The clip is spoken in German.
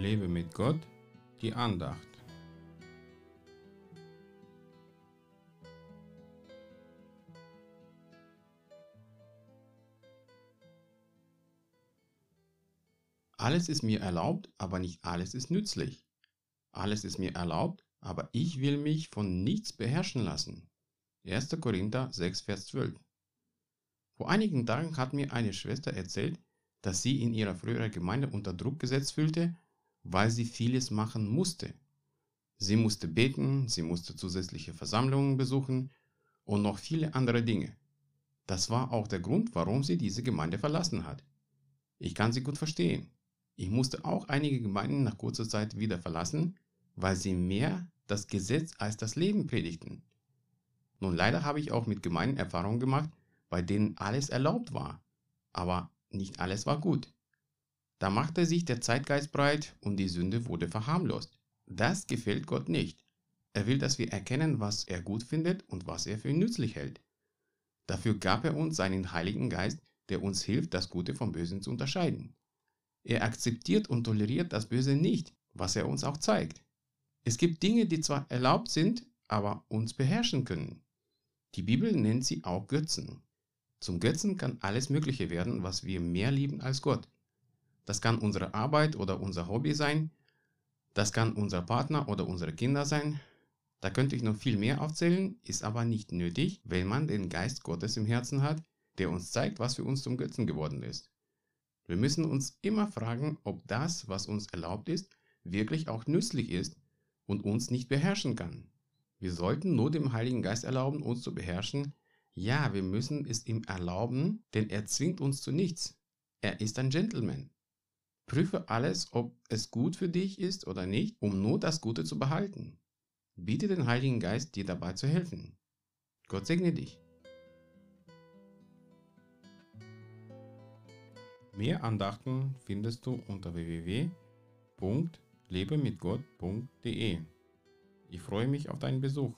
Lebe mit Gott, die Andacht. Alles ist mir erlaubt, aber nicht alles ist nützlich. Alles ist mir erlaubt, aber ich will mich von nichts beherrschen lassen. 1. Korinther 6, Vers 12. Vor einigen Tagen hat mir eine Schwester erzählt, dass sie in ihrer früheren Gemeinde unter Druck gesetzt fühlte, weil sie vieles machen musste. Sie musste beten, sie musste zusätzliche Versammlungen besuchen und noch viele andere Dinge. Das war auch der Grund, warum sie diese Gemeinde verlassen hat. Ich kann sie gut verstehen. Ich musste auch einige Gemeinden nach kurzer Zeit wieder verlassen, weil sie mehr das Gesetz als das Leben predigten. Nun leider habe ich auch mit Gemeinden Erfahrungen gemacht, bei denen alles erlaubt war, aber nicht alles war gut. Da machte sich der Zeitgeist breit und die Sünde wurde verharmlost. Das gefällt Gott nicht. Er will, dass wir erkennen, was er gut findet und was er für nützlich hält. Dafür gab er uns seinen Heiligen Geist, der uns hilft, das Gute vom Bösen zu unterscheiden. Er akzeptiert und toleriert das Böse nicht, was er uns auch zeigt. Es gibt Dinge, die zwar erlaubt sind, aber uns beherrschen können. Die Bibel nennt sie auch Götzen. Zum Götzen kann alles Mögliche werden, was wir mehr lieben als Gott. Das kann unsere Arbeit oder unser Hobby sein. Das kann unser Partner oder unsere Kinder sein. Da könnte ich noch viel mehr aufzählen, ist aber nicht nötig, wenn man den Geist Gottes im Herzen hat, der uns zeigt, was für uns zum Götzen geworden ist. Wir müssen uns immer fragen, ob das, was uns erlaubt ist, wirklich auch nützlich ist und uns nicht beherrschen kann. Wir sollten nur dem Heiligen Geist erlauben, uns zu beherrschen. Ja, wir müssen es ihm erlauben, denn er zwingt uns zu nichts. Er ist ein Gentleman. Prüfe alles, ob es gut für dich ist oder nicht, um nur das Gute zu behalten. Biete den Heiligen Geist, dir dabei zu helfen. Gott segne dich. Mehr Andachten findest du unter www.lebemitgott.de. Ich freue mich auf deinen Besuch.